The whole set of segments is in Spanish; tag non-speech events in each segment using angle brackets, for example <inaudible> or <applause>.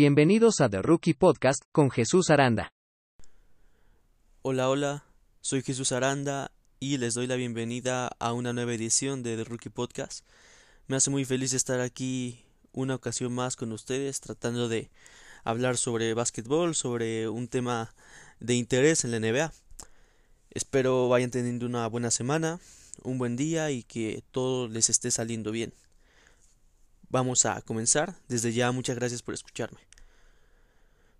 Bienvenidos a The Rookie Podcast con Jesús Aranda. Hola, hola, soy Jesús Aranda y les doy la bienvenida a una nueva edición de The Rookie Podcast. Me hace muy feliz estar aquí una ocasión más con ustedes tratando de hablar sobre básquetbol, sobre un tema de interés en la NBA. Espero vayan teniendo una buena semana, un buen día y que todo les esté saliendo bien. Vamos a comenzar. Desde ya muchas gracias por escucharme.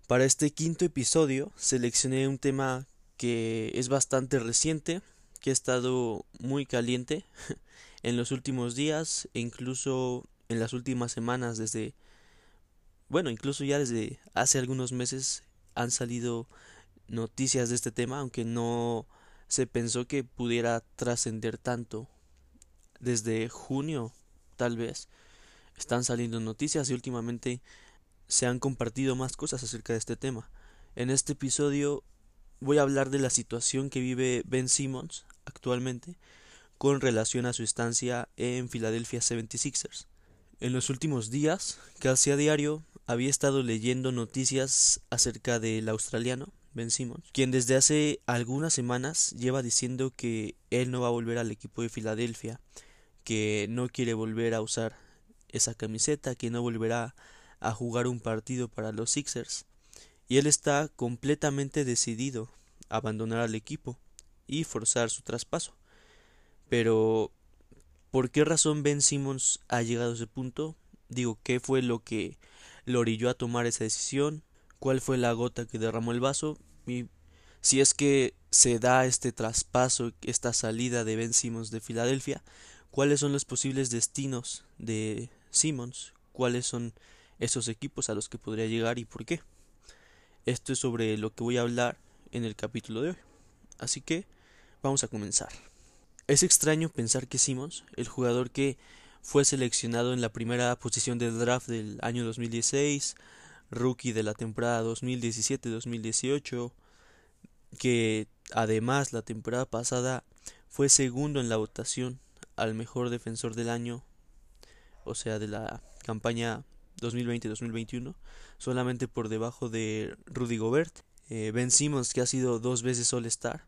Para este quinto episodio seleccioné un tema que es bastante reciente, que ha estado muy caliente <laughs> en los últimos días e incluso en las últimas semanas desde bueno, incluso ya desde hace algunos meses han salido noticias de este tema, aunque no se pensó que pudiera trascender tanto. Desde junio, tal vez, están saliendo noticias y últimamente se han compartido más cosas acerca de este tema. En este episodio voy a hablar de la situación que vive Ben Simmons actualmente con relación a su estancia en Philadelphia 76ers. En los últimos días, casi a diario, había estado leyendo noticias acerca del australiano Ben Simmons, quien desde hace algunas semanas lleva diciendo que él no va a volver al equipo de Filadelfia, que no quiere volver a usar esa camiseta, que no volverá a jugar un partido para los Sixers, y él está completamente decidido a abandonar al equipo y forzar su traspaso. Pero, ¿por qué razón Ben Simmons ha llegado a ese punto? Digo, ¿qué fue lo que lo orilló a tomar esa decisión? ¿Cuál fue la gota que derramó el vaso? Y si es que se da este traspaso, esta salida de Ben Simmons de Filadelfia, ¿cuáles son los posibles destinos de Simmons? ¿Cuáles son esos equipos a los que podría llegar y por qué? Esto es sobre lo que voy a hablar en el capítulo de hoy. Así que vamos a comenzar. Es extraño pensar que Simmons, el jugador que fue seleccionado en la primera posición del draft del año 2016, rookie de la temporada 2017-2018, que además la temporada pasada fue segundo en la votación al mejor defensor del año, o sea, de la campaña 2020-2021, solamente por debajo de Rudy Gobert, eh, Ben Simmons que ha sido dos veces All-Star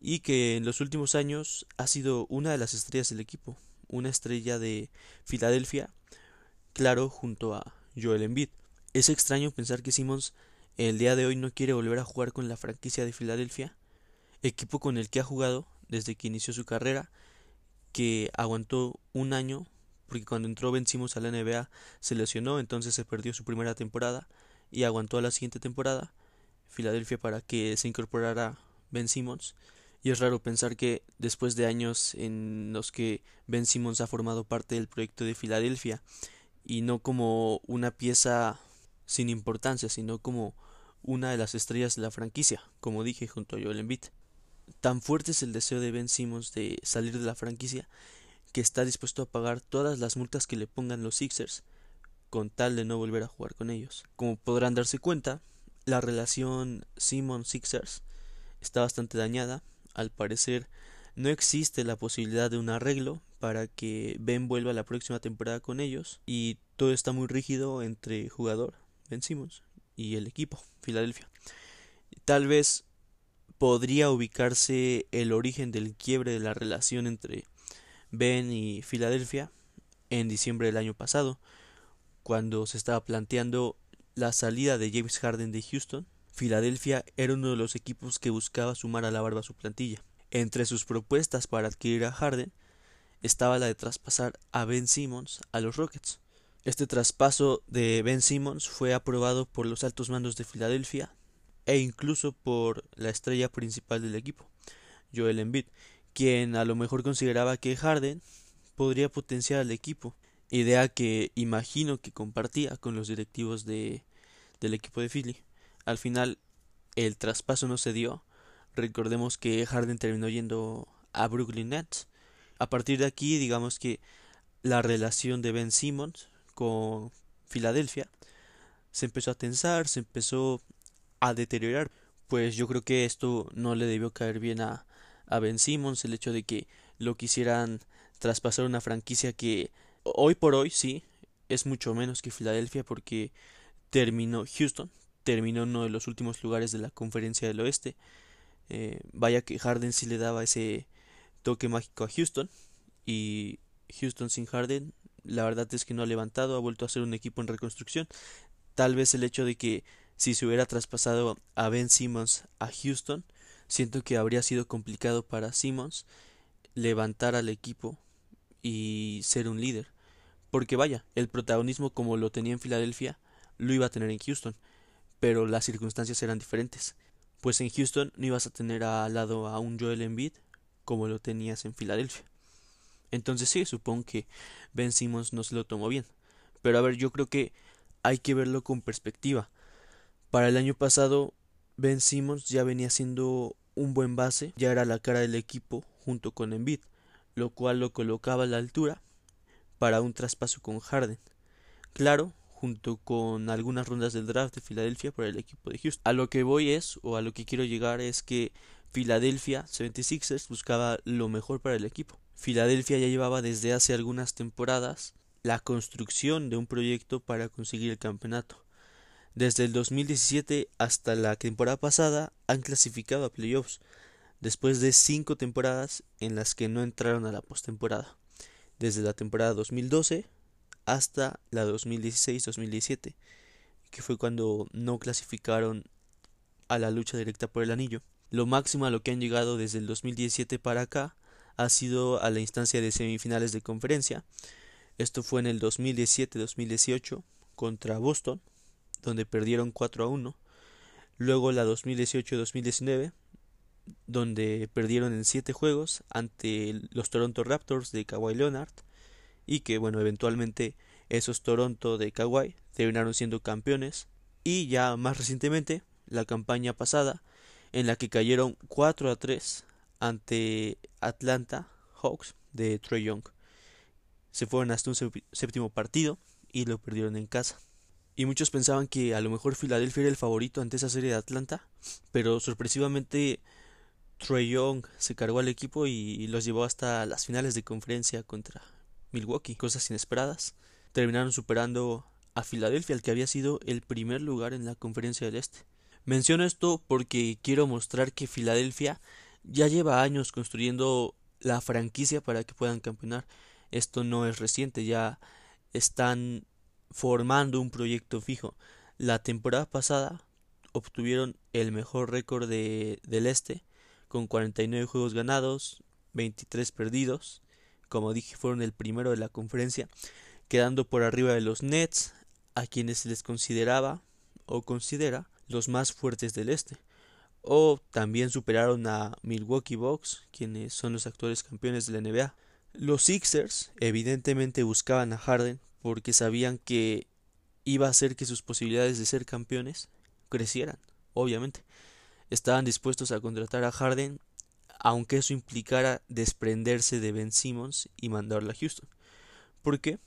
y que en los últimos años ha sido una de las estrellas del equipo, una estrella de Filadelfia, claro, junto a Joel Embiid. Es extraño pensar que Simmons el día de hoy no quiere volver a jugar con la franquicia de Filadelfia, equipo con el que ha jugado desde que inició su carrera, que aguantó un año, porque cuando entró Ben Simmons a la NBA se lesionó, entonces se perdió su primera temporada y aguantó a la siguiente temporada Filadelfia para que se incorporara Ben Simmons. Y es raro pensar que después de años en los que Ben Simmons ha formado parte del proyecto de Filadelfia y no como una pieza sin importancia, sino como una de las estrellas de la franquicia, como dije junto a Joel Embiid. Tan fuerte es el deseo de Ben Simmons de salir de la franquicia que está dispuesto a pagar todas las multas que le pongan los Sixers con tal de no volver a jugar con ellos. Como podrán darse cuenta, la relación Simmons-Sixers está bastante dañada. Al parecer, no existe la posibilidad de un arreglo para que Ben vuelva la próxima temporada con ellos y todo está muy rígido entre jugador Ben Simmons y el equipo Filadelfia. Tal vez podría ubicarse el origen del quiebre de la relación entre Ben y Filadelfia en diciembre del año pasado, cuando se estaba planteando la salida de James Harden de Houston. Filadelfia era uno de los equipos que buscaba sumar a la barba a su plantilla. Entre sus propuestas para adquirir a Harden estaba la de traspasar a Ben Simmons a los Rockets. Este traspaso de Ben Simmons fue aprobado por los altos mandos de Filadelfia e incluso por la estrella principal del equipo, Joel Embiid, quien a lo mejor consideraba que Harden podría potenciar al equipo, idea que imagino que compartía con los directivos de, del equipo de Philly. Al final el traspaso no se dio, recordemos que Harden terminó yendo a Brooklyn Nets. A partir de aquí, digamos que la relación de Ben Simmons con Filadelfia, se empezó a tensar, se empezó a deteriorar. Pues yo creo que esto no le debió caer bien a, a Ben Simmons, el hecho de que lo quisieran traspasar una franquicia que hoy por hoy sí es mucho menos que Filadelfia porque terminó Houston, terminó uno de los últimos lugares de la conferencia del oeste. Eh, vaya que Harden sí le daba ese toque mágico a Houston y Houston sin Harden la verdad es que no ha levantado, ha vuelto a ser un equipo en reconstrucción. Tal vez el hecho de que si se hubiera traspasado a Ben Simmons a Houston, siento que habría sido complicado para Simmons levantar al equipo y ser un líder. Porque vaya, el protagonismo como lo tenía en Filadelfia, lo iba a tener en Houston, pero las circunstancias eran diferentes. Pues en Houston no ibas a tener al lado a un Joel Embiid como lo tenías en Filadelfia. Entonces sí, supongo que Ben Simmons no se lo tomó bien. Pero a ver, yo creo que hay que verlo con perspectiva. Para el año pasado, Ben Simmons ya venía siendo un buen base, ya era la cara del equipo junto con Embiid, lo cual lo colocaba a la altura para un traspaso con Harden. Claro, junto con algunas rondas del draft de Filadelfia para el equipo de Houston. A lo que voy es, o a lo que quiero llegar es que Filadelfia 76ers buscaba lo mejor para el equipo. Filadelfia ya llevaba desde hace algunas temporadas la construcción de un proyecto para conseguir el campeonato. Desde el 2017 hasta la temporada pasada han clasificado a playoffs, después de cinco temporadas en las que no entraron a la postemporada, desde la temporada 2012 hasta la 2016-2017, que fue cuando no clasificaron a la lucha directa por el anillo. Lo máximo a lo que han llegado desde el 2017 para acá ha sido a la instancia de semifinales de conferencia. Esto fue en el 2017-2018 contra Boston, donde perdieron 4 a 1. Luego la 2018-2019, donde perdieron en 7 juegos ante los Toronto Raptors de Kawhi Leonard. Y que, bueno, eventualmente esos Toronto de Kawhi terminaron siendo campeones. Y ya más recientemente, la campaña pasada, en la que cayeron 4 a 3 ante Atlanta Hawks de Trey Young. Se fueron hasta un séptimo partido y lo perdieron en casa. Y muchos pensaban que a lo mejor Filadelfia era el favorito ante esa serie de Atlanta, pero sorpresivamente Trey Young se cargó al equipo y los llevó hasta las finales de conferencia contra Milwaukee, cosas inesperadas. Terminaron superando a Filadelfia, el que había sido el primer lugar en la conferencia del Este. Menciono esto porque quiero mostrar que Filadelfia ya lleva años construyendo la franquicia para que puedan campeonar. Esto no es reciente, ya están formando un proyecto fijo. La temporada pasada obtuvieron el mejor récord de, del este, con 49 juegos ganados, 23 perdidos. Como dije, fueron el primero de la conferencia, quedando por arriba de los Nets, a quienes se les consideraba o considera los más fuertes del este. O también superaron a Milwaukee Bucks, quienes son los actuales campeones de la NBA. Los Sixers evidentemente buscaban a Harden porque sabían que iba a hacer que sus posibilidades de ser campeones crecieran, obviamente. Estaban dispuestos a contratar a Harden aunque eso implicara desprenderse de Ben Simmons y mandarlo a Houston. ¿Por qué?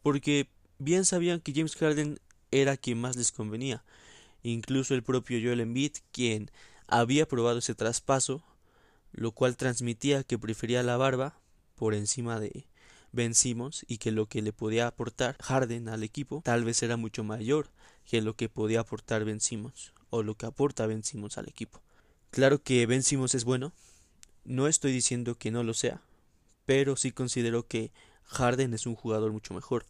Porque bien sabían que James Harden era quien más les convenía incluso el propio Joel Embiid, quien había probado ese traspaso, lo cual transmitía que prefería la barba por encima de Ben Simmons y que lo que le podía aportar Harden al equipo tal vez era mucho mayor que lo que podía aportar Ben Simmons o lo que aporta Ben Simmons al equipo. Claro que Ben Simmons es bueno, no estoy diciendo que no lo sea, pero sí considero que Harden es un jugador mucho mejor.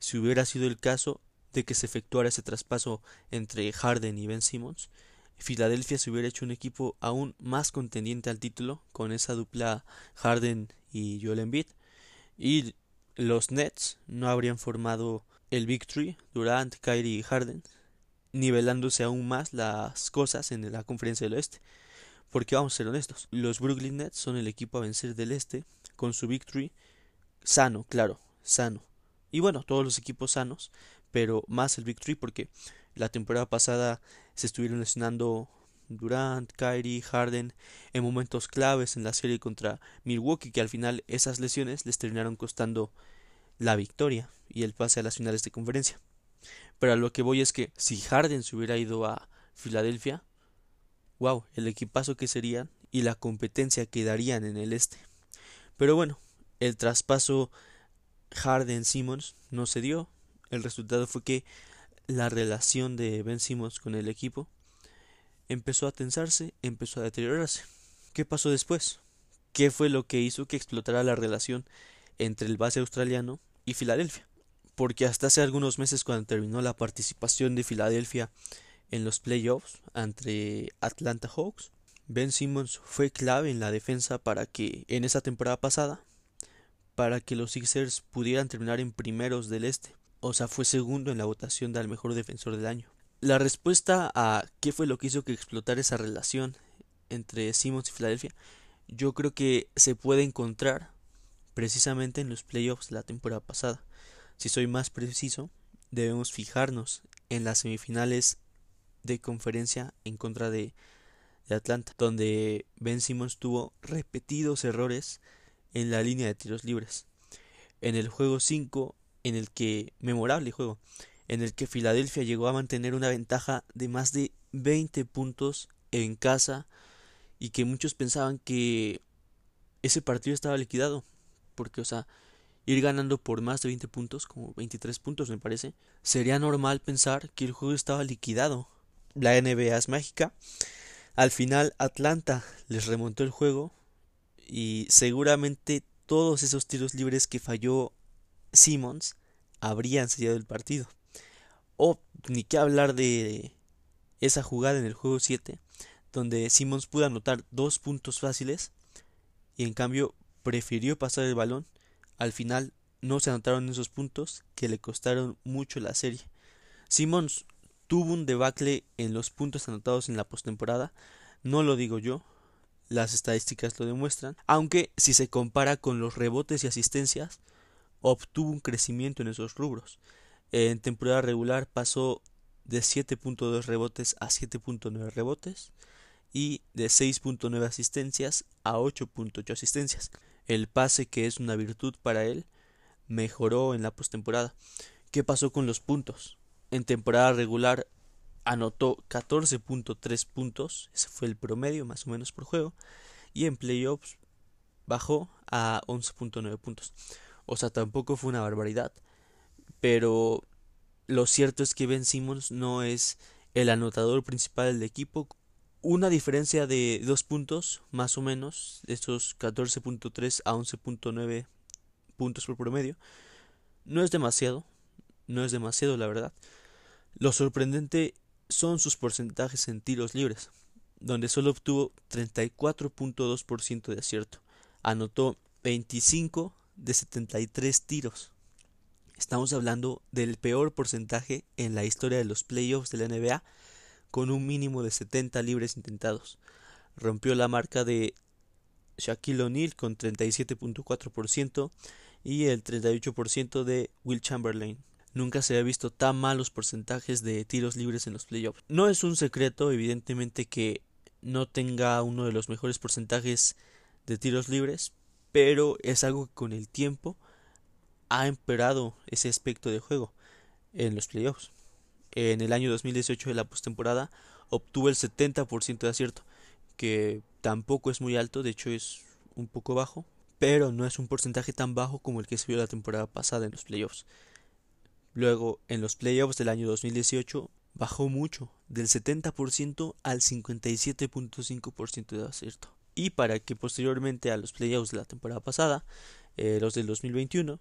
Si hubiera sido el caso, de que se efectuara ese traspaso entre Harden y Ben Simmons, Filadelfia se hubiera hecho un equipo aún más contendiente al título con esa dupla Harden y Joel Embiid y los Nets no habrían formado el Big Three Durant, Kyrie y Harden nivelándose aún más las cosas en la conferencia del oeste. Porque vamos a ser honestos los Brooklyn Nets son el equipo a vencer del este con su Big Three sano claro sano. Y bueno todos los equipos sanos pero más el Big Three porque la temporada pasada se estuvieron lesionando Durant, Kyrie, Harden en momentos claves en la serie contra Milwaukee que al final esas lesiones les terminaron costando la victoria y el pase a las finales de conferencia. Pero a lo que voy es que si Harden se hubiera ido a Filadelfia, wow, el equipazo que serían y la competencia que darían en el este. Pero bueno, el traspaso Harden-Simmons no se dio, el resultado fue que la relación de Ben Simmons con el equipo empezó a tensarse, empezó a deteriorarse. ¿Qué pasó después? ¿Qué fue lo que hizo que explotara la relación entre el base australiano y Filadelfia? Porque hasta hace algunos meses cuando terminó la participación de Filadelfia en los playoffs ante Atlanta Hawks, Ben Simmons fue clave en la defensa para que en esa temporada pasada para que los Sixers pudieran terminar en primeros del este. O sea, fue segundo en la votación del mejor defensor del año. La respuesta a qué fue lo que hizo que explotara esa relación entre Simmons y Filadelfia, yo creo que se puede encontrar precisamente en los playoffs de la temporada pasada. Si soy más preciso, debemos fijarnos en las semifinales de conferencia en contra de, de Atlanta, donde Ben Simmons tuvo repetidos errores en la línea de tiros libres. En el juego 5, en el que, memorable juego, en el que Filadelfia llegó a mantener una ventaja de más de 20 puntos en casa y que muchos pensaban que ese partido estaba liquidado, porque, o sea, ir ganando por más de 20 puntos, como 23 puntos me parece, sería normal pensar que el juego estaba liquidado. La NBA es mágica. Al final Atlanta les remontó el juego y seguramente todos esos tiros libres que falló Simmons habrían sellado el partido. O ni qué hablar de esa jugada en el juego 7, donde Simmons pudo anotar dos puntos fáciles y en cambio prefirió pasar el balón. Al final no se anotaron esos puntos que le costaron mucho la serie. Simmons tuvo un debacle en los puntos anotados en la postemporada, no lo digo yo, las estadísticas lo demuestran, aunque si se compara con los rebotes y asistencias, obtuvo un crecimiento en esos rubros. En temporada regular pasó de 7.2 rebotes a 7.9 rebotes y de 6.9 asistencias a 8.8 asistencias. El pase, que es una virtud para él, mejoró en la postemporada. ¿Qué pasó con los puntos? En temporada regular anotó 14.3 puntos, ese fue el promedio más o menos por juego, y en playoffs bajó a 11.9 puntos. O sea, tampoco fue una barbaridad, pero lo cierto es que Ben Simmons no es el anotador principal del equipo. Una diferencia de 2 puntos, más o menos, estos 14.3 a 11.9 puntos por promedio, no es demasiado, no es demasiado la verdad. Lo sorprendente son sus porcentajes en tiros libres, donde solo obtuvo 34.2% de acierto. Anotó 25 de 73 tiros. Estamos hablando del peor porcentaje en la historia de los playoffs de la NBA, con un mínimo de 70 libres intentados. Rompió la marca de Shaquille O'Neal con 37.4% y el 38% de Will Chamberlain Nunca se había visto tan malos porcentajes de tiros libres en los playoffs. No es un secreto, evidentemente, que no tenga uno de los mejores porcentajes de tiros libres, pero es algo que con el tiempo ha empeorado ese aspecto de juego en los playoffs. En el año 2018 de la postemporada obtuvo el 70% de acierto, que tampoco es muy alto, de hecho es un poco bajo, pero no es un porcentaje tan bajo como el que se vio la temporada pasada en los playoffs. Luego, en los playoffs del año 2018, bajó mucho, del 70% al 57.5% de acierto. Y para que posteriormente a los playoffs de la temporada pasada, eh, los del 2021,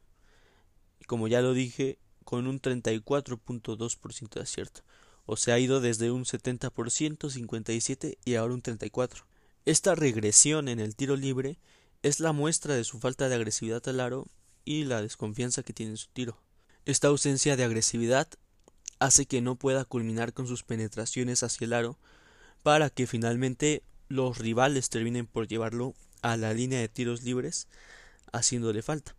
como ya lo dije, con un 34.2% de acierto. O sea, ha ido desde un 70%, 57% y ahora un 34%. Esta regresión en el tiro libre es la muestra de su falta de agresividad al aro y la desconfianza que tiene en su tiro. Esta ausencia de agresividad hace que no pueda culminar con sus penetraciones hacia el aro para que finalmente los rivales terminen por llevarlo a la línea de tiros libres haciéndole falta.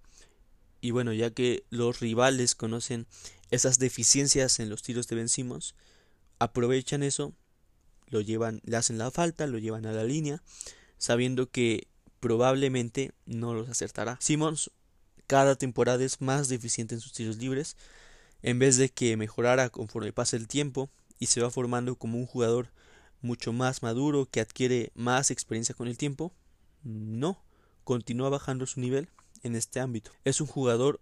Y bueno, ya que los rivales conocen esas deficiencias en los tiros de Ben Simmons, aprovechan eso, lo llevan, le hacen la falta, lo llevan a la línea, sabiendo que probablemente no los acertará. Simmons cada temporada es más deficiente en sus tiros libres, en vez de que mejorara conforme pasa el tiempo y se va formando como un jugador mucho más maduro que adquiere más experiencia con el tiempo, no, continúa bajando su nivel en este ámbito. Es un jugador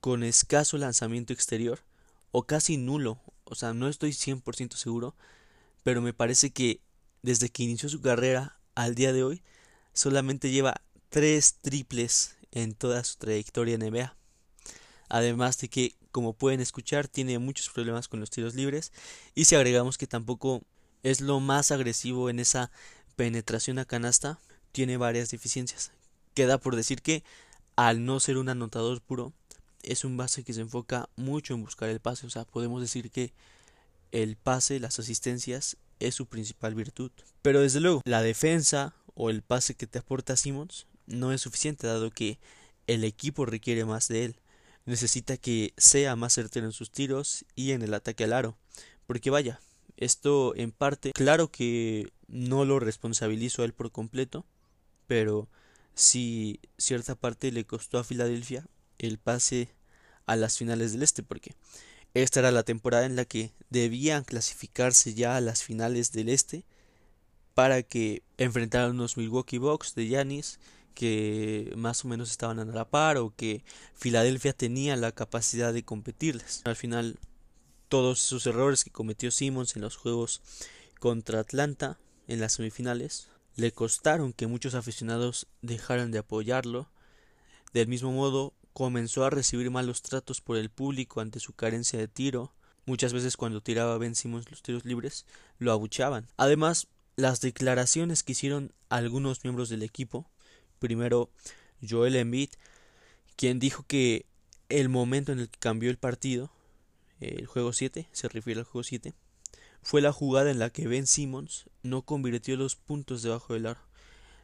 con escaso lanzamiento exterior o casi nulo o sea, no estoy 100% seguro, pero me parece que desde que inició su carrera al día de hoy, solamente lleva tres triples en toda su trayectoria en NBA. Además de que, como pueden escuchar, tiene muchos problemas con los tiros libres y si agregamos que tampoco es lo más agresivo en esa penetración a canasta, tiene varias deficiencias. Queda por decir que, al no ser un anotador puro, es un base que se enfoca mucho en buscar el pase. O sea, podemos decir que el pase, las asistencias, es su principal virtud. Pero desde luego, la defensa o el pase que te aporta Simmons no es suficiente, dado que el equipo requiere más de él. Necesita que sea más certero en sus tiros y en el ataque al aro. Porque vaya, esto en parte, claro que no lo responsabilizo a él por completo, pero si cierta parte le costó a Filadelfia el pase a las finales del Este, porque esta era la temporada en la que debían clasificarse ya a las finales del Este para que enfrentaran unos Milwaukee Bucks de Yanis que más o menos estaban a la par o que Filadelfia tenía la capacidad de competirles. Al final, todos esos errores que cometió Simmons en los juegos contra Atlanta en las semifinales le costaron que muchos aficionados dejaran de apoyarlo. Del mismo modo, comenzó a recibir malos tratos por el público ante su carencia de tiro. Muchas veces cuando tiraba Ben los tiros libres lo abuchaban. Además, las declaraciones que hicieron algunos miembros del equipo, primero Joel Embiid, quien dijo que el momento en el que cambió el partido, el juego 7, se refiere al juego 7, fue la jugada en la que Ben Simmons no convirtió los puntos debajo del aro.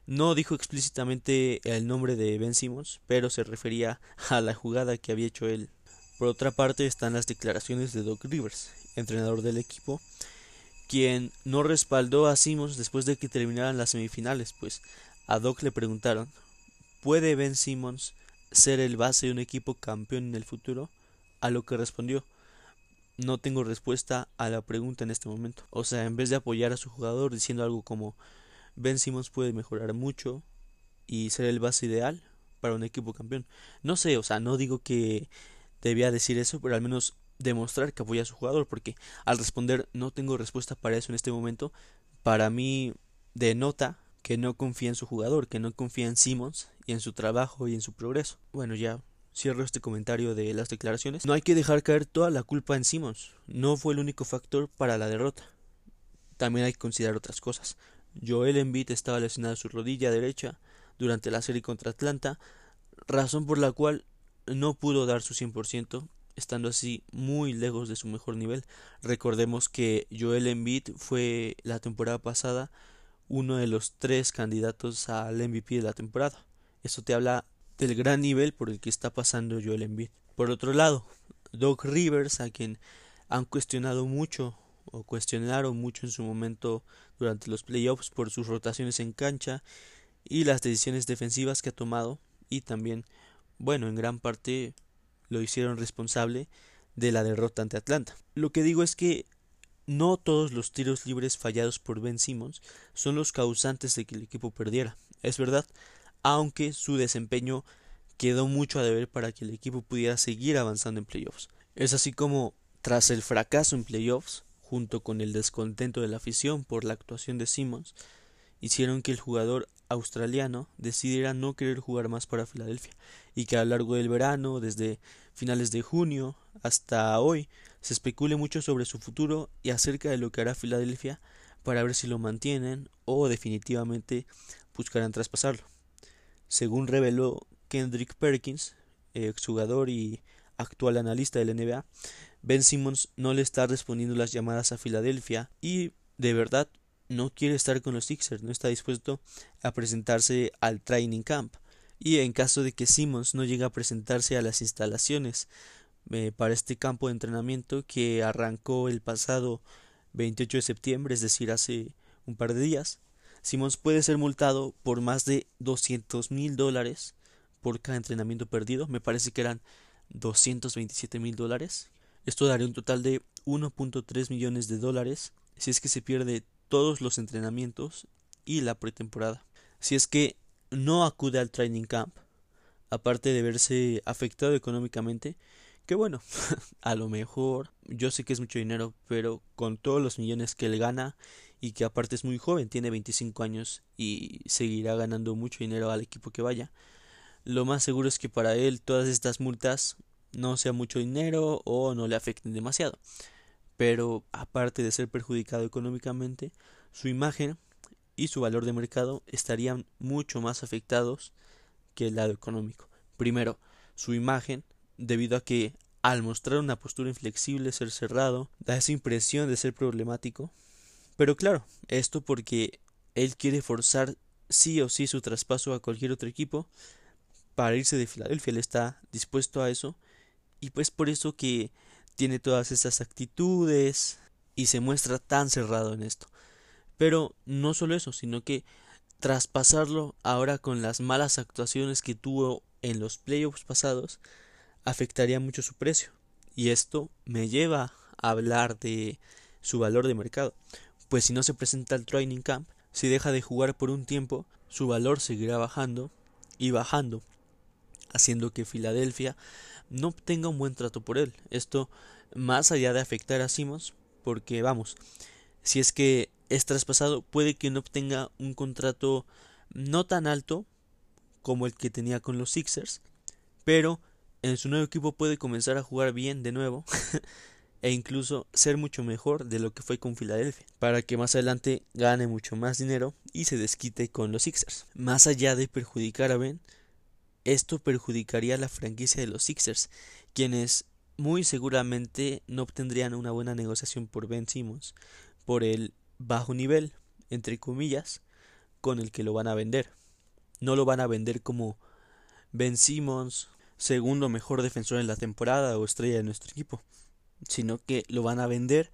No dijo explícitamente el nombre de Ben Simmons, pero se refería a la jugada que había hecho él. Por otra parte están las declaraciones de Doc Rivers, entrenador del equipo, quien no respaldó a Simmons después de que terminaran las semifinales, pues a Doc le preguntaron ¿Puede Ben Simmons ser el base de un equipo campeón en el futuro? A lo que respondió no tengo respuesta a la pregunta en este momento. O sea, en vez de apoyar a su jugador diciendo algo como Ben Simmons puede mejorar mucho y ser el base ideal para un equipo campeón. No sé, o sea, no digo que debía decir eso, pero al menos demostrar que apoya a su jugador, porque al responder no tengo respuesta para eso en este momento, para mí denota que no confía en su jugador, que no confía en Simmons y en su trabajo y en su progreso. Bueno, ya cierro este comentario de las declaraciones. No hay que dejar caer toda la culpa en Simmons, no fue el único factor para la derrota. También hay que considerar otras cosas. Joel Embiid estaba lesionado su rodilla derecha durante la serie contra Atlanta, razón por la cual no pudo dar su 100%, estando así muy lejos de su mejor nivel. Recordemos que Joel Embiid fue la temporada pasada uno de los tres candidatos al MVP de la temporada. Eso te habla del gran nivel por el que está pasando Joel Embiid. Por otro lado, Doc Rivers, a quien han cuestionado mucho o cuestionaron mucho en su momento durante los playoffs por sus rotaciones en cancha y las decisiones defensivas que ha tomado y también, bueno, en gran parte lo hicieron responsable de la derrota ante Atlanta. Lo que digo es que no todos los tiros libres fallados por Ben Simmons son los causantes de que el equipo perdiera. Es verdad, aunque su desempeño quedó mucho a deber para que el equipo pudiera seguir avanzando en playoffs. Es así como, tras el fracaso en playoffs, junto con el descontento de la afición por la actuación de Simmons, hicieron que el jugador australiano decidiera no querer jugar más para Filadelfia y que a lo largo del verano, desde finales de junio hasta hoy, se especule mucho sobre su futuro y acerca de lo que hará Filadelfia para ver si lo mantienen o definitivamente buscarán traspasarlo. Según reveló Kendrick Perkins, exjugador y actual analista del NBA, Ben Simmons no le está respondiendo las llamadas a Filadelfia y de verdad no quiere estar con los Sixers, no está dispuesto a presentarse al training camp. Y en caso de que Simmons no llegue a presentarse a las instalaciones eh, para este campo de entrenamiento que arrancó el pasado 28 de septiembre, es decir, hace un par de días, Simmons puede ser multado por más de 200 mil dólares por cada entrenamiento perdido. Me parece que eran 227 mil dólares. Esto daría un total de 1.3 millones de dólares si es que se pierde todos los entrenamientos y la pretemporada. Si es que no acude al training camp, aparte de verse afectado económicamente, Que bueno, <laughs> a lo mejor yo sé que es mucho dinero, pero con todos los millones que él gana y que aparte es muy joven, tiene 25 años y seguirá ganando mucho dinero al equipo que vaya. Lo más seguro es que para él todas estas multas no sea mucho dinero o no le afecten demasiado. Pero aparte de ser perjudicado económicamente, su imagen y su valor de mercado estarían mucho más afectados que el lado económico. Primero, su imagen, debido a que al mostrar una postura inflexible, ser cerrado, da esa impresión de ser problemático. Pero claro, esto porque él quiere forzar sí o sí su traspaso a cualquier otro equipo para irse de Filadelfia. Él está dispuesto a eso y pues por eso que tiene todas esas actitudes y se muestra tan cerrado en esto. Pero no solo eso, sino que traspasarlo ahora con las malas actuaciones que tuvo en los playoffs pasados afectaría mucho su precio. Y esto me lleva a hablar de su valor de mercado. Pues si no se presenta al training camp, si deja de jugar por un tiempo, su valor seguirá bajando y bajando, haciendo que Filadelfia no obtenga un buen trato por él. Esto más allá de afectar a Simmons, porque vamos, si es que es traspasado, puede que no obtenga un contrato no tan alto como el que tenía con los Sixers, pero en su nuevo equipo puede comenzar a jugar bien de nuevo <laughs> e incluso ser mucho mejor de lo que fue con Filadelfia, para que más adelante gane mucho más dinero y se desquite con los Sixers. Más allá de perjudicar a Ben, esto perjudicaría a la franquicia de los Sixers, quienes muy seguramente no obtendrían una buena negociación por Ben Simmons por el bajo nivel, entre comillas, con el que lo van a vender. No lo van a vender como Ben Simmons, segundo mejor defensor en la temporada o estrella de nuestro equipo, sino que lo van a vender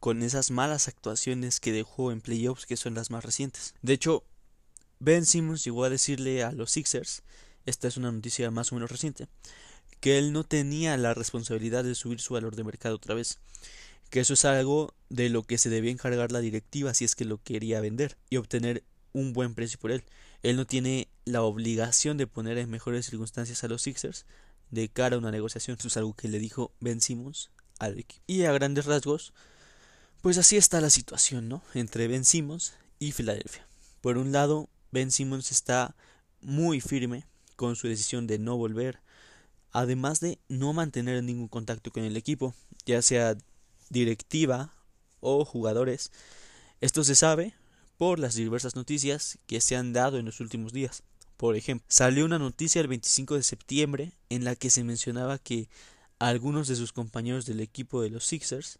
con esas malas actuaciones que dejó en playoffs que son las más recientes. De hecho, Ben Simmons llegó a decirle a los Sixers, esta es una noticia más o menos reciente, que él no tenía la responsabilidad de subir su valor de mercado otra vez, que eso es algo de lo que se debía encargar la directiva si es que lo quería vender y obtener un buen precio por él. Él no tiene la obligación de poner en mejores circunstancias a los Sixers de cara a una negociación. Eso es algo que le dijo Ben Simmons al equipo. Y a grandes rasgos, pues así está la situación, ¿no? Entre Ben Simmons y Filadelfia. Por un lado, Ben Simmons está muy firme con su decisión de no volver, además de no mantener ningún contacto con el equipo, ya sea directiva o jugadores. Esto se sabe por las diversas noticias que se han dado en los últimos días. Por ejemplo, salió una noticia el 25 de septiembre en la que se mencionaba que algunos de sus compañeros del equipo de los Sixers,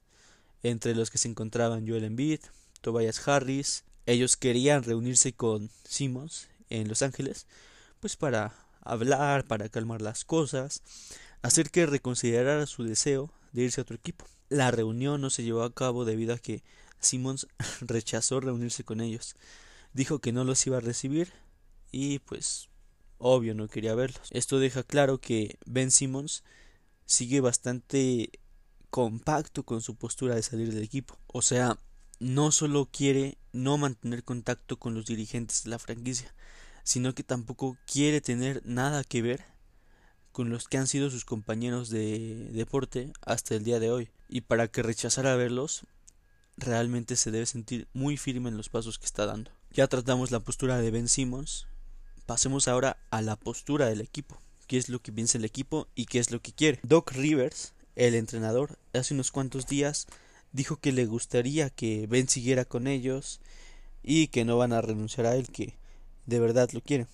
entre los que se encontraban Joel Embiid, Tobias Harris, ellos querían reunirse con Simmons en Los Ángeles, pues para hablar, para calmar las cosas, hacer que reconsiderara su deseo de irse a otro equipo. La reunión no se llevó a cabo debido a que Simmons <laughs> rechazó reunirse con ellos. Dijo que no los iba a recibir y pues obvio no quería verlos. Esto deja claro que Ben Simmons sigue bastante compacto con su postura de salir del equipo. O sea, no solo quiere no mantener contacto con los dirigentes de la franquicia, sino que tampoco quiere tener nada que ver con los que han sido sus compañeros de deporte hasta el día de hoy. Y para que rechazara verlos, realmente se debe sentir muy firme en los pasos que está dando. Ya tratamos la postura de Ben Simmons, pasemos ahora a la postura del equipo. ¿Qué es lo que piensa el equipo y qué es lo que quiere? Doc Rivers, el entrenador, hace unos cuantos días dijo que le gustaría que Ben siguiera con ellos y que no van a renunciar a él, que de verdad lo quieren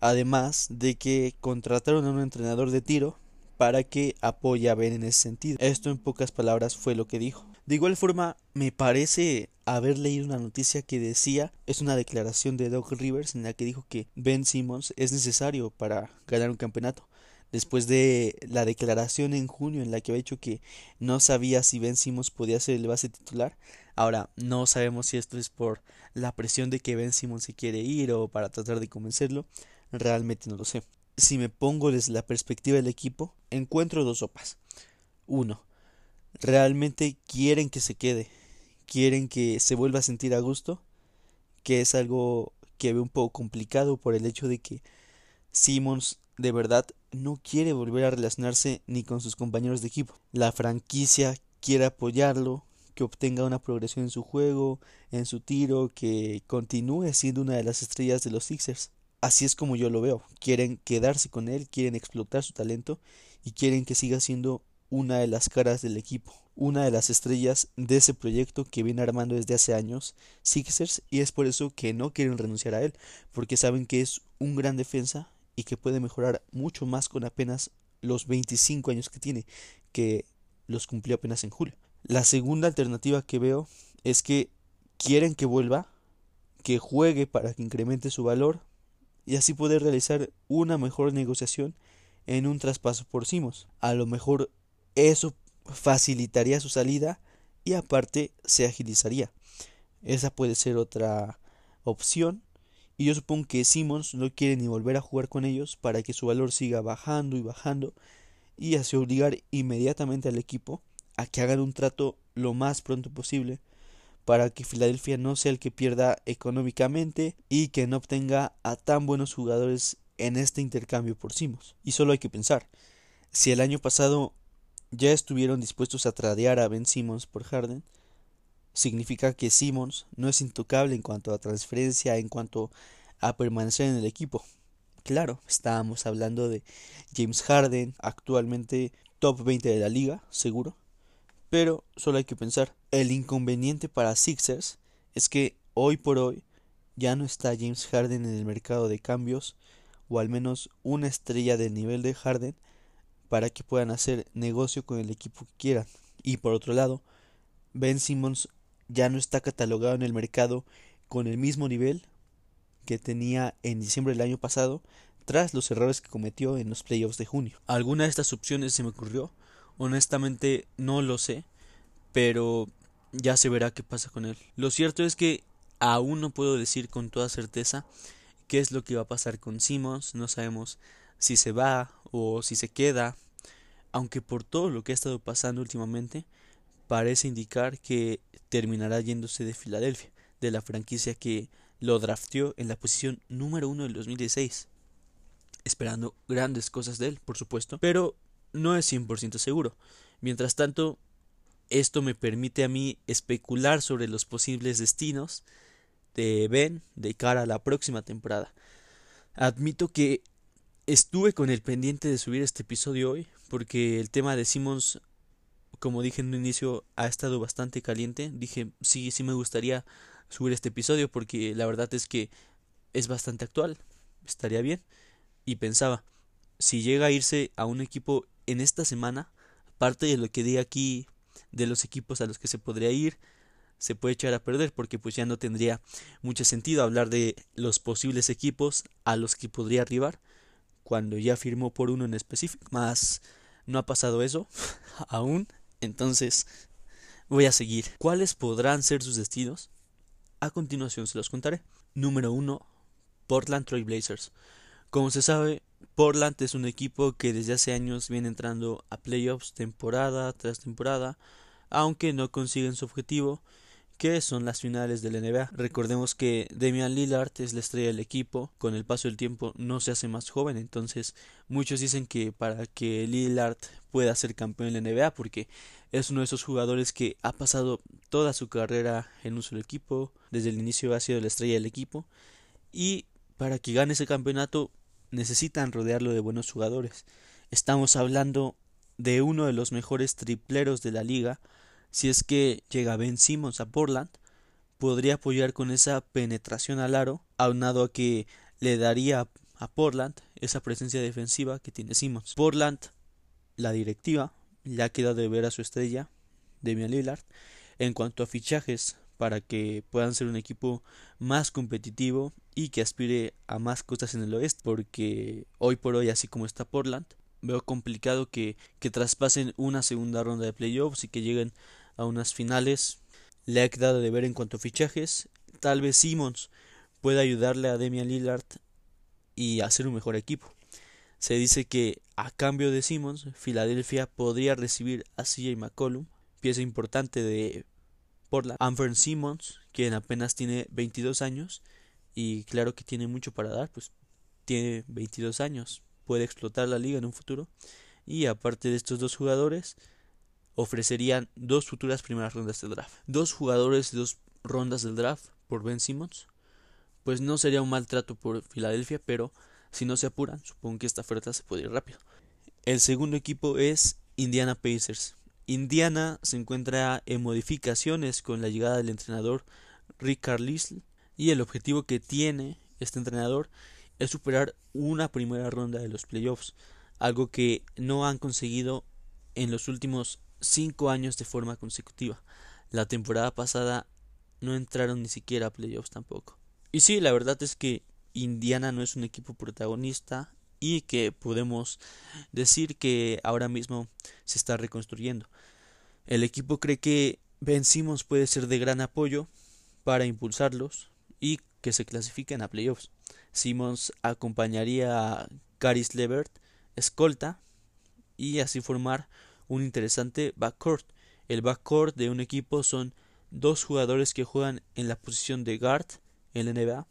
además de que contrataron a un entrenador de tiro para que apoye a Ben en ese sentido. Esto en pocas palabras fue lo que dijo. De igual forma, me parece haber leído una noticia que decía, es una declaración de Doug Rivers en la que dijo que Ben Simmons es necesario para ganar un campeonato. Después de la declaración en junio en la que había dicho que no sabía si Ben Simmons podía ser el base titular, ahora no sabemos si esto es por la presión de que Ben Simmons se quiere ir o para tratar de convencerlo, Realmente no lo sé. Si me pongo desde la perspectiva del equipo, encuentro dos sopas. Uno, realmente quieren que se quede, quieren que se vuelva a sentir a gusto, que es algo que veo un poco complicado por el hecho de que Simmons de verdad no quiere volver a relacionarse ni con sus compañeros de equipo. La franquicia quiere apoyarlo, que obtenga una progresión en su juego, en su tiro, que continúe siendo una de las estrellas de los Sixers. Así es como yo lo veo. Quieren quedarse con él, quieren explotar su talento y quieren que siga siendo una de las caras del equipo, una de las estrellas de ese proyecto que viene armando desde hace años Sixers y es por eso que no quieren renunciar a él, porque saben que es un gran defensa y que puede mejorar mucho más con apenas los 25 años que tiene, que los cumplió apenas en julio. La segunda alternativa que veo es que quieren que vuelva, que juegue para que incremente su valor y así poder realizar una mejor negociación en un traspaso por Simos. A lo mejor eso facilitaría su salida y aparte se agilizaría. Esa puede ser otra opción. Y yo supongo que Simmons no quiere ni volver a jugar con ellos para que su valor siga bajando y bajando y así obligar inmediatamente al equipo a que hagan un trato lo más pronto posible para que Filadelfia no sea el que pierda económicamente y que no obtenga a tan buenos jugadores en este intercambio por Simmons. Y solo hay que pensar, si el año pasado ya estuvieron dispuestos a tradear a Ben Simmons por Harden, significa que Simmons no es intocable en cuanto a transferencia, en cuanto a permanecer en el equipo. Claro, estábamos hablando de James Harden, actualmente top 20 de la liga, seguro. Pero solo hay que pensar, el inconveniente para Sixers es que hoy por hoy ya no está James Harden en el mercado de cambios, o al menos una estrella del nivel de Harden para que puedan hacer negocio con el equipo que quieran. Y por otro lado, Ben Simmons ya no está catalogado en el mercado con el mismo nivel que tenía en diciembre del año pasado tras los errores que cometió en los playoffs de junio. ¿Alguna de estas opciones se me ocurrió? Honestamente no lo sé, pero ya se verá qué pasa con él. Lo cierto es que aún no puedo decir con toda certeza qué es lo que va a pasar con Simmons, no sabemos si se va o si se queda, aunque por todo lo que ha estado pasando últimamente, parece indicar que terminará yéndose de Filadelfia, de la franquicia que lo drafteó en la posición número uno del 2016, esperando grandes cosas de él, por supuesto, pero no es 100% seguro. Mientras tanto, esto me permite a mí especular sobre los posibles destinos de Ben de cara a la próxima temporada. Admito que estuve con el pendiente de subir este episodio hoy porque el tema de Simmons como dije en un inicio ha estado bastante caliente. Dije sí sí me gustaría subir este episodio porque la verdad es que es bastante actual estaría bien. Y pensaba si llega a irse a un equipo en esta semana parte de lo que di aquí de los equipos a los que se podría ir se puede echar a perder porque pues ya no tendría mucho sentido hablar de los posibles equipos a los que podría arribar cuando ya firmó por uno en específico. Más no ha pasado eso <laughs> aún, entonces voy a seguir. ¿Cuáles podrán ser sus destinos? A continuación se los contaré. Número 1. Portland Trail Blazers. Como se sabe, Portland es un equipo que desde hace años viene entrando a playoffs temporada tras temporada, aunque no consiguen su objetivo que son las finales del NBA. Recordemos que Damian Lillard es la estrella del equipo, con el paso del tiempo no se hace más joven, entonces muchos dicen que para que Lillard pueda ser campeón en la NBA, porque es uno de esos jugadores que ha pasado toda su carrera en un solo equipo, desde el inicio ha sido la estrella del equipo, y para que gane ese campeonato necesitan rodearlo de buenos jugadores. Estamos hablando de uno de los mejores tripleros de la liga, si es que llega Ben Simmons a Portland, podría apoyar con esa penetración al aro, aunado a que le daría a Portland esa presencia defensiva que tiene Simmons. Portland, la directiva, ya queda de ver a su estrella, Damian Lillard, en cuanto a fichajes para que puedan ser un equipo más competitivo y que aspire a más cosas en el oeste, porque hoy por hoy, así como está Portland, veo complicado que, que traspasen una segunda ronda de playoffs y que lleguen a unas finales. Le ha quedado de ver en cuanto a fichajes. Tal vez Simmons pueda ayudarle a Demian Lillard y hacer un mejor equipo. Se dice que a cambio de Simmons, Filadelfia podría recibir a CJ McCollum, pieza importante de Portland. Anfern Simmons, quien apenas tiene 22 años y claro que tiene mucho para dar, pues tiene 22 años puede explotar la liga en un futuro. Y aparte de estos dos jugadores, ofrecerían dos futuras primeras rondas del draft. Dos jugadores dos rondas del draft por Ben Simmons. Pues no sería un maltrato por Filadelfia, pero si no se apuran, supongo que esta oferta se puede ir rápido. El segundo equipo es Indiana Pacers. Indiana se encuentra en modificaciones con la llegada del entrenador Rick Carlisle y el objetivo que tiene este entrenador es superar una primera ronda de los playoffs, algo que no han conseguido en los últimos cinco años de forma consecutiva. La temporada pasada no entraron ni siquiera a playoffs tampoco. Y sí, la verdad es que Indiana no es un equipo protagonista y que podemos decir que ahora mismo se está reconstruyendo. El equipo cree que Ben Simmons puede ser de gran apoyo para impulsarlos y que se clasifiquen a playoffs. Simmons acompañaría a Caris Levert, escolta, y así formar un interesante backcourt. El backcourt de un equipo son dos jugadores que juegan en la posición de guard en la NBA,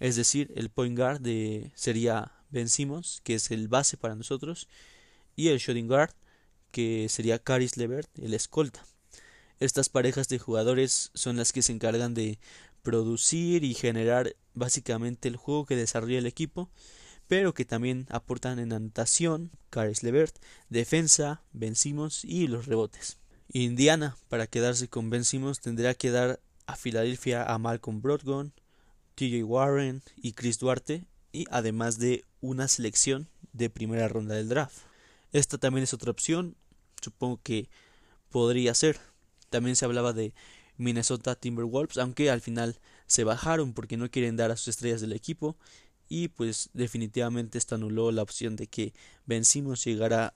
es decir, el point guard de, sería Ben Simmons, que es el base para nosotros, y el shooting guard, que sería Caris Levert, el escolta. Estas parejas de jugadores son las que se encargan de producir y generar básicamente el juego que desarrolla el equipo, pero que también aportan en anotación, Caris Levert, defensa, vencimos y los rebotes. Indiana, para quedarse con vencimos, tendrá que dar a Filadelfia a Malcolm Brogdon, TJ Warren y Chris Duarte, y además de una selección de primera ronda del draft. Esta también es otra opción, supongo que podría ser. También se hablaba de Minnesota Timberwolves, aunque al final se bajaron porque no quieren dar a sus estrellas del equipo y pues definitivamente esto anuló la opción de que vencimos llegara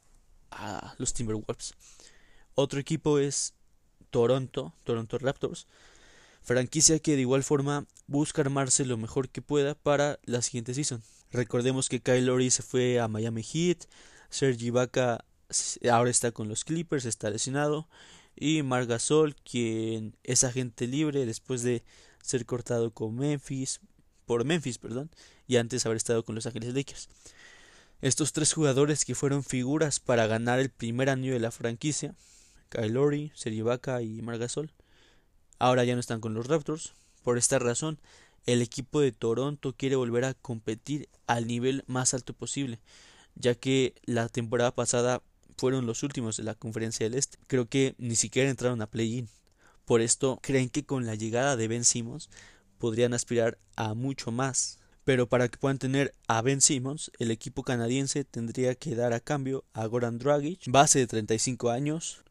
a los Timberwolves. Otro equipo es Toronto, Toronto Raptors, franquicia que de igual forma busca armarse lo mejor que pueda para la siguiente season. Recordemos que Kyle Lowry se fue a Miami Heat, Sergi Ibaka ahora está con los Clippers, está lesionado y Marc Gasol, quien es agente libre después de ser cortado con Memphis, por Memphis, perdón, y antes haber estado con los Ángeles Lakers. Estos tres jugadores que fueron figuras para ganar el primer año de la franquicia, Kyle Lowry, y Marc Gasol, ahora ya no están con los Raptors. Por esta razón, el equipo de Toronto quiere volver a competir al nivel más alto posible, ya que la temporada pasada fueron los últimos de la conferencia del Este. Creo que ni siquiera entraron a play-in. Por esto creen que con la llegada de Ben Simmons podrían aspirar a mucho más. Pero para que puedan tener a Ben Simmons, el equipo canadiense tendría que dar a cambio a Goran Dragic, base de 35 años,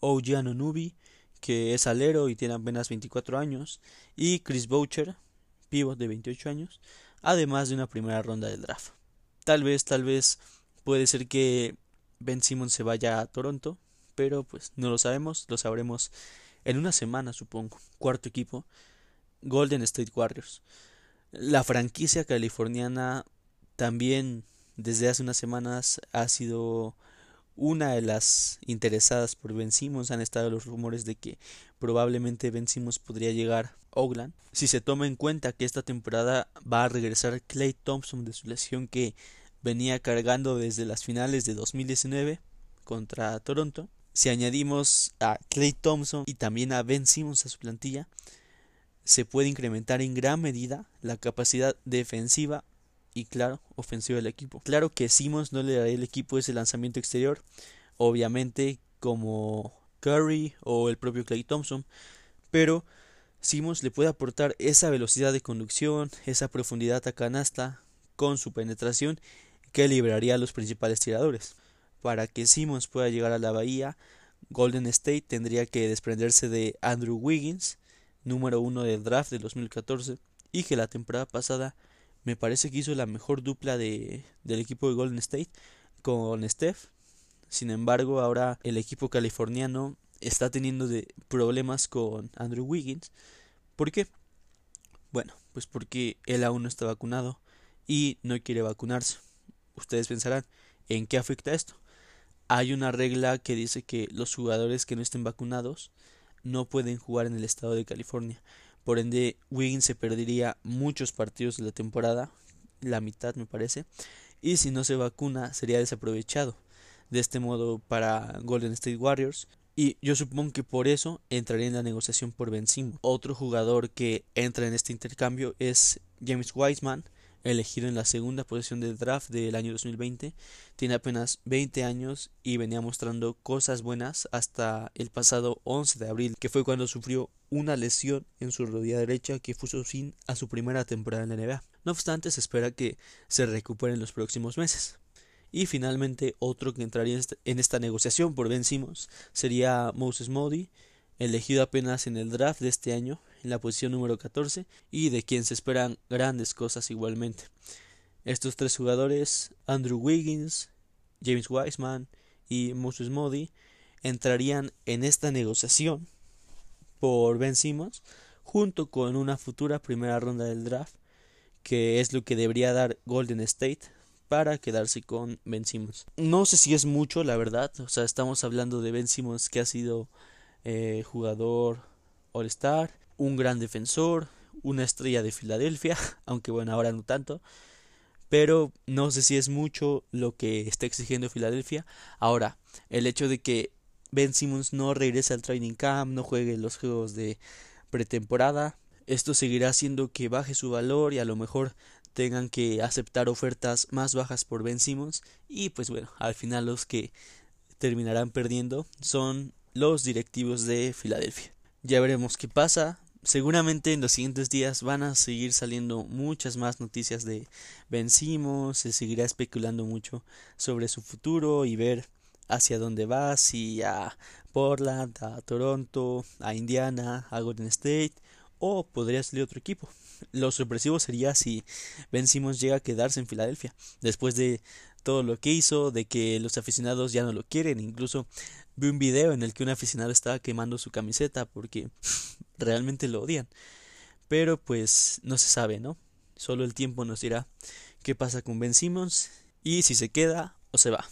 OG Anunoby, que es alero y tiene apenas 24 años, y Chris Boucher, pivot de 28 años, además de una primera ronda del draft. Tal vez, tal vez puede ser que Ben Simmons se vaya a Toronto, pero pues no lo sabemos, lo sabremos en una semana supongo. Cuarto equipo, Golden State Warriors. La franquicia californiana también desde hace unas semanas ha sido una de las interesadas por Ben Simmons. Han estado los rumores de que probablemente Ben Simmons podría llegar a Oakland. Si se toma en cuenta que esta temporada va a regresar Clay Thompson de su lesión que venía cargando desde las finales de 2019 contra Toronto. Si añadimos a Clay Thompson y también a Ben Simmons a su plantilla, se puede incrementar en gran medida la capacidad defensiva y claro, ofensiva del equipo. Claro que Simmons no le dará el equipo ese lanzamiento exterior, obviamente como Curry o el propio Clay Thompson, pero Simmons le puede aportar esa velocidad de conducción, esa profundidad a canasta con su penetración que liberaría a los principales tiradores. Para que Simmons pueda llegar a la bahía, Golden State tendría que desprenderse de Andrew Wiggins, número uno del draft de 2014, y que la temporada pasada me parece que hizo la mejor dupla de, del equipo de Golden State con Steph. Sin embargo, ahora el equipo californiano está teniendo de problemas con Andrew Wiggins. ¿Por qué? Bueno, pues porque él aún no está vacunado y no quiere vacunarse. Ustedes pensarán, ¿en qué afecta esto? Hay una regla que dice que los jugadores que no estén vacunados no pueden jugar en el estado de California. Por ende, Wiggins se perdería muchos partidos de la temporada, la mitad me parece, y si no se vacuna sería desaprovechado de este modo para Golden State Warriors y yo supongo que por eso entraría en la negociación por Ben Simmons. Otro jugador que entra en este intercambio es James Wiseman, elegido en la segunda posición del draft del año 2020. Tiene apenas 20 años y venía mostrando cosas buenas hasta el pasado 11 de abril, que fue cuando sufrió una lesión en su rodilla derecha que puso fin a su primera temporada en la NBA. No obstante, se espera que se recupere en los próximos meses. Y finalmente otro que entraría en esta negociación por Ben Simmons sería Moses Modi, elegido apenas en el draft de este año, en la posición número 14, y de quien se esperan grandes cosas igualmente. Estos tres jugadores, Andrew Wiggins, James Wiseman y Moses Modi, entrarían en esta negociación por Ben Simmons, junto con una futura primera ronda del draft, que es lo que debería dar Golden State para quedarse con Ben Simmons. No sé si es mucho, la verdad. O sea, estamos hablando de Ben Simmons que ha sido eh, jugador All-Star, un gran defensor, una estrella de Filadelfia, <laughs> aunque bueno, ahora no tanto. Pero no sé si es mucho lo que está exigiendo Filadelfia. Ahora, el hecho de que Ben Simmons no regrese al training camp, no juegue los juegos de pretemporada, esto seguirá haciendo que baje su valor y a lo mejor tengan que aceptar ofertas más bajas por Ben Simmons y pues bueno, al final los que terminarán perdiendo son los directivos de Filadelfia. Ya veremos qué pasa. Seguramente en los siguientes días van a seguir saliendo muchas más noticias de Ben Simmons, se seguirá especulando mucho sobre su futuro y ver hacia dónde va, si a Portland, a Toronto, a Indiana, a Golden State o podría salir otro equipo. Lo sorpresivo sería si Ben Simmons llega a quedarse en Filadelfia después de todo lo que hizo, de que los aficionados ya no lo quieren. Incluso vi un video en el que un aficionado estaba quemando su camiseta porque <laughs> realmente lo odian. Pero pues no se sabe, ¿no? Solo el tiempo nos dirá qué pasa con Ben Simmons y si se queda o se va.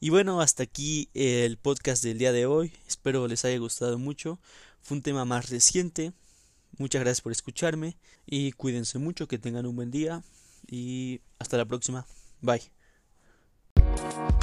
Y bueno, hasta aquí el podcast del día de hoy. Espero les haya gustado mucho. Fue un tema más reciente, Muchas gracias por escucharme y cuídense mucho, que tengan un buen día y hasta la próxima. Bye. Thank